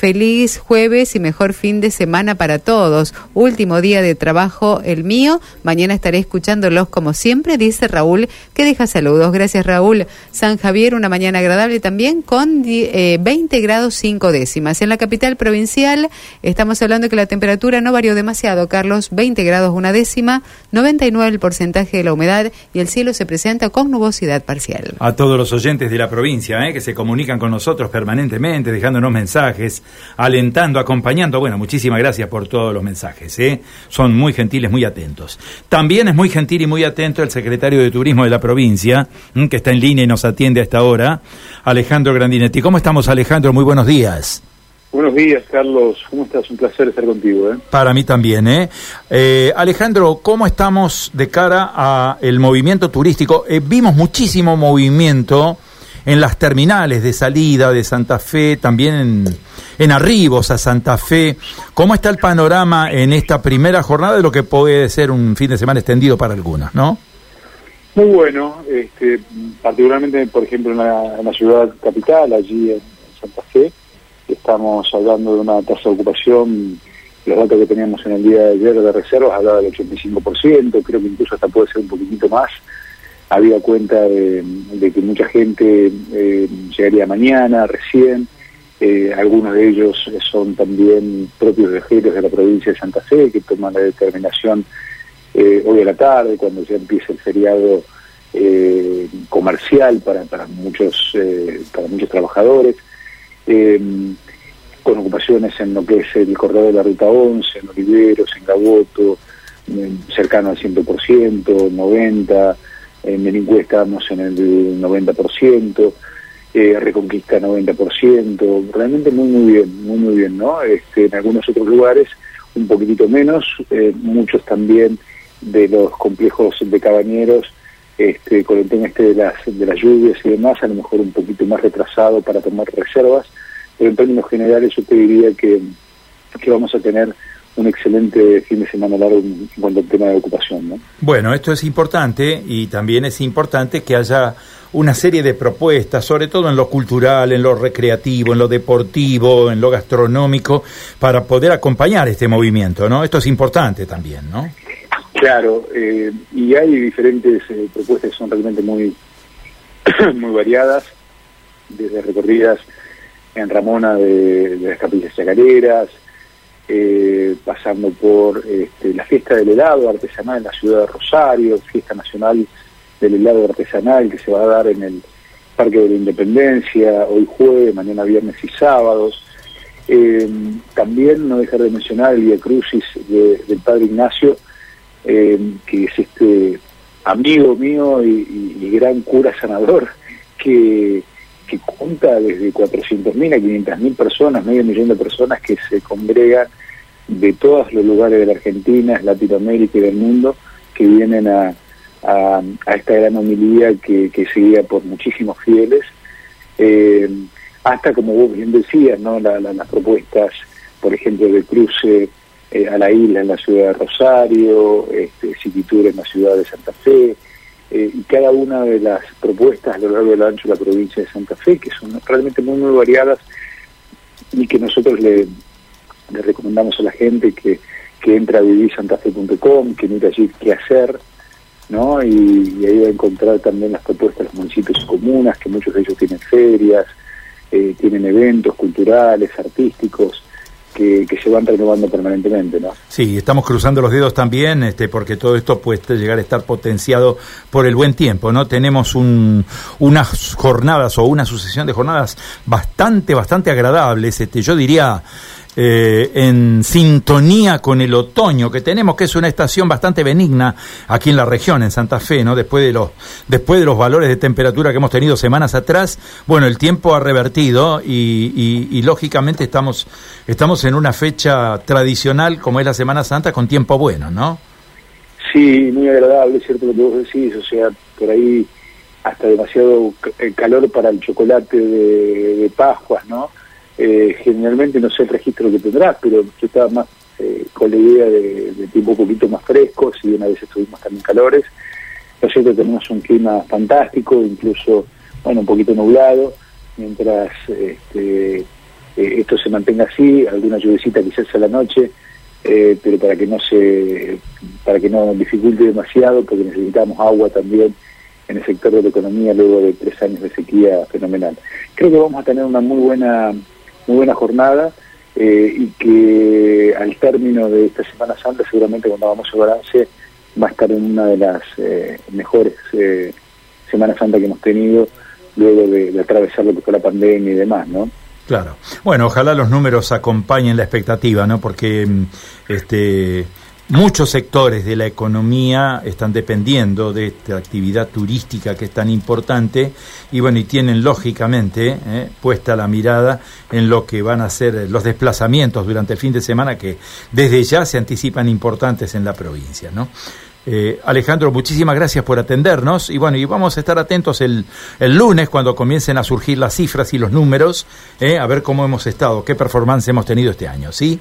Feliz jueves y mejor fin de semana para todos. Último día de trabajo el mío. Mañana estaré escuchándolos como siempre, dice Raúl, que deja saludos. Gracias Raúl. San Javier, una mañana agradable también con 20 eh, grados 5 décimas. En la capital provincial estamos hablando que la temperatura no varió demasiado, Carlos. 20 grados una décima, 99 el porcentaje de la humedad y el cielo se presenta con nubosidad parcial. A todos los oyentes de la provincia eh, que se comunican con nosotros permanentemente, dejándonos mensajes alentando, acompañando. Bueno, muchísimas gracias por todos los mensajes. ¿eh? Son muy gentiles, muy atentos. También es muy gentil y muy atento el secretario de Turismo de la provincia, que está en línea y nos atiende a esta hora, Alejandro Grandinetti. ¿Cómo estamos, Alejandro? Muy buenos días. Buenos días, Carlos. ¿Cómo estás? Un placer estar contigo. ¿eh? Para mí también. ¿eh? eh Alejandro, ¿cómo estamos de cara al movimiento turístico? Eh, vimos muchísimo movimiento en las terminales de salida de Santa Fe, también en, en arribos a Santa Fe. ¿Cómo está el panorama en esta primera jornada de lo que puede ser un fin de semana extendido para algunos, no? Muy bueno, este, particularmente, por ejemplo, en la, ciudad capital, allí en Santa Fe, estamos hablando de una tasa de ocupación, los datos que teníamos en el día de ayer de reservas hablaba del 85%, creo que incluso hasta puede ser un poquitito más había cuenta de, que mucha gente eh, llegaría mañana, recién. Eh, algunos de ellos son también propios viajeros de la provincia de Santa Fe que toman la determinación eh, hoy a la tarde, cuando ya empieza el feriado comercial para, para muchos para muchos trabajadores, con ocupaciones en lo que es el corredor de la Ruta 11, en Oliveros, en Gaboto, cercano al 100%, 90%, en Meningüe estamos en el 90%, eh, Reconquista 90%, realmente muy muy bien, muy muy bien, ¿no? Este, en algunos otros lugares un poquitito menos, eh, muchos también de los complejos de cabañeros, este, con el tema este de las, de las lluvias y demás, a lo mejor un poquito más retrasado para tomar reservas, pero en términos generales yo te diría que, que vamos a tener un excelente fin de semana largo en cuanto al tema de ocupación. ¿no? Bueno, esto es importante y también es importante que haya una serie de propuestas, sobre todo en lo cultural, en lo recreativo, en lo deportivo, en lo gastronómico, para poder acompañar este movimiento, ¿no? Esto es importante también, ¿no? Claro, eh, y hay diferentes eh, propuestas que son realmente muy, muy variadas, desde recorridas en Ramona de, las capillas chacareras, eh, pasando por este, la fiesta del helado artesanal en la ciudad de Rosario, fiesta nacional del helado artesanal que se va a dar en el Parque de la Independencia hoy jueves, mañana viernes y sábados. Eh, también no dejar de mencionar el Via Crucis del Padre Ignacio, eh, que es este amigo mío y gran cura sanador que que cuenta desde 400.000 a 500.000 personas, medio millón de personas que se congregan de todos los lugares de la Argentina, Latinoamérica y del mundo, que vienen a, a, esta gran homilía que, que seguía por muchísimos fieles, eh, hasta como vos bien decías, ¿no? las propuestas, por ejemplo, de cruce eh, a la isla en la ciudad de Rosario, este, en la ciudad de Santa Fe, eh, y cada una de las propuestas a lo largo del ancho de la provincia de Santa Fe, que son realmente muy, muy variadas y que nosotros le, recomendamos a la gente que, que entra a vivirsantafe.com, que mire allí qué hacer, ¿no? Y, ahí va a encontrar también las propuestas de los municipios y comunas, que muchos de ellos tienen ferias, eh, tienen eventos culturales, artísticos, que, se van renovando permanentemente, ¿no? Sí, estamos cruzando los dedos también, este, porque todo esto puede llegar a estar potenciado por el buen tiempo, ¿no? Tenemos un, unas jornadas o una sucesión de jornadas bastante, bastante agradables, este, yo diría eh, en sintonía con el otoño que tenemos, que es una estación bastante benigna aquí en la región, en Santa Fe, ¿no? Después de los, después de los valores de temperatura que hemos tenido semanas atrás, bueno, el tiempo ha revertido y, y, lógicamente estamos, estamos en una fecha tradicional como es la Semana Santa con tiempo bueno, ¿no? Sí, muy agradable, cierto lo que vos decís, o sea, por ahí hasta demasiado eh, calor para el chocolate de, de Pascuas, ¿no? Eh, generalmente no sé el registro que tendrás, pero yo estaba más eh, con la idea de, tiempo un poquito más fresco, si una vez estuvimos también calores. Cierto, tenemos un clima fantástico, incluso, bueno, un poquito nublado, mientras este, esto se mantenga así, alguna lluvecita quizás a la noche, pero para que no se para que no dificulte demasiado, porque necesitamos agua también en el sector de la economía luego de tres años de sequía fenomenal. Creo que vamos a tener una muy buena muy buena jornada eh, y que al término de esta Semana Santa, seguramente cuando vamos a balance, va a estar en una de las eh, mejores eh, Semanas Santa que hemos tenido luego de, de, atravesar lo que fue la pandemia y demás, ¿no? Claro. Bueno, ojalá los números acompañen la expectativa, ¿no? Porque mm, este Muchos sectores de la economía están dependiendo de esta actividad turística que es tan importante y bueno, y tienen lógicamente eh, puesta la mirada en lo que van a ser los desplazamientos durante el fin de semana que desde ya se anticipan importantes en la provincia, ¿no? Eh, Alejandro, muchísimas gracias por atendernos y bueno, y vamos a estar atentos el, el lunes cuando comiencen a surgir las cifras y los números, eh, a ver cómo hemos estado, qué performance hemos tenido este año, ¿sí?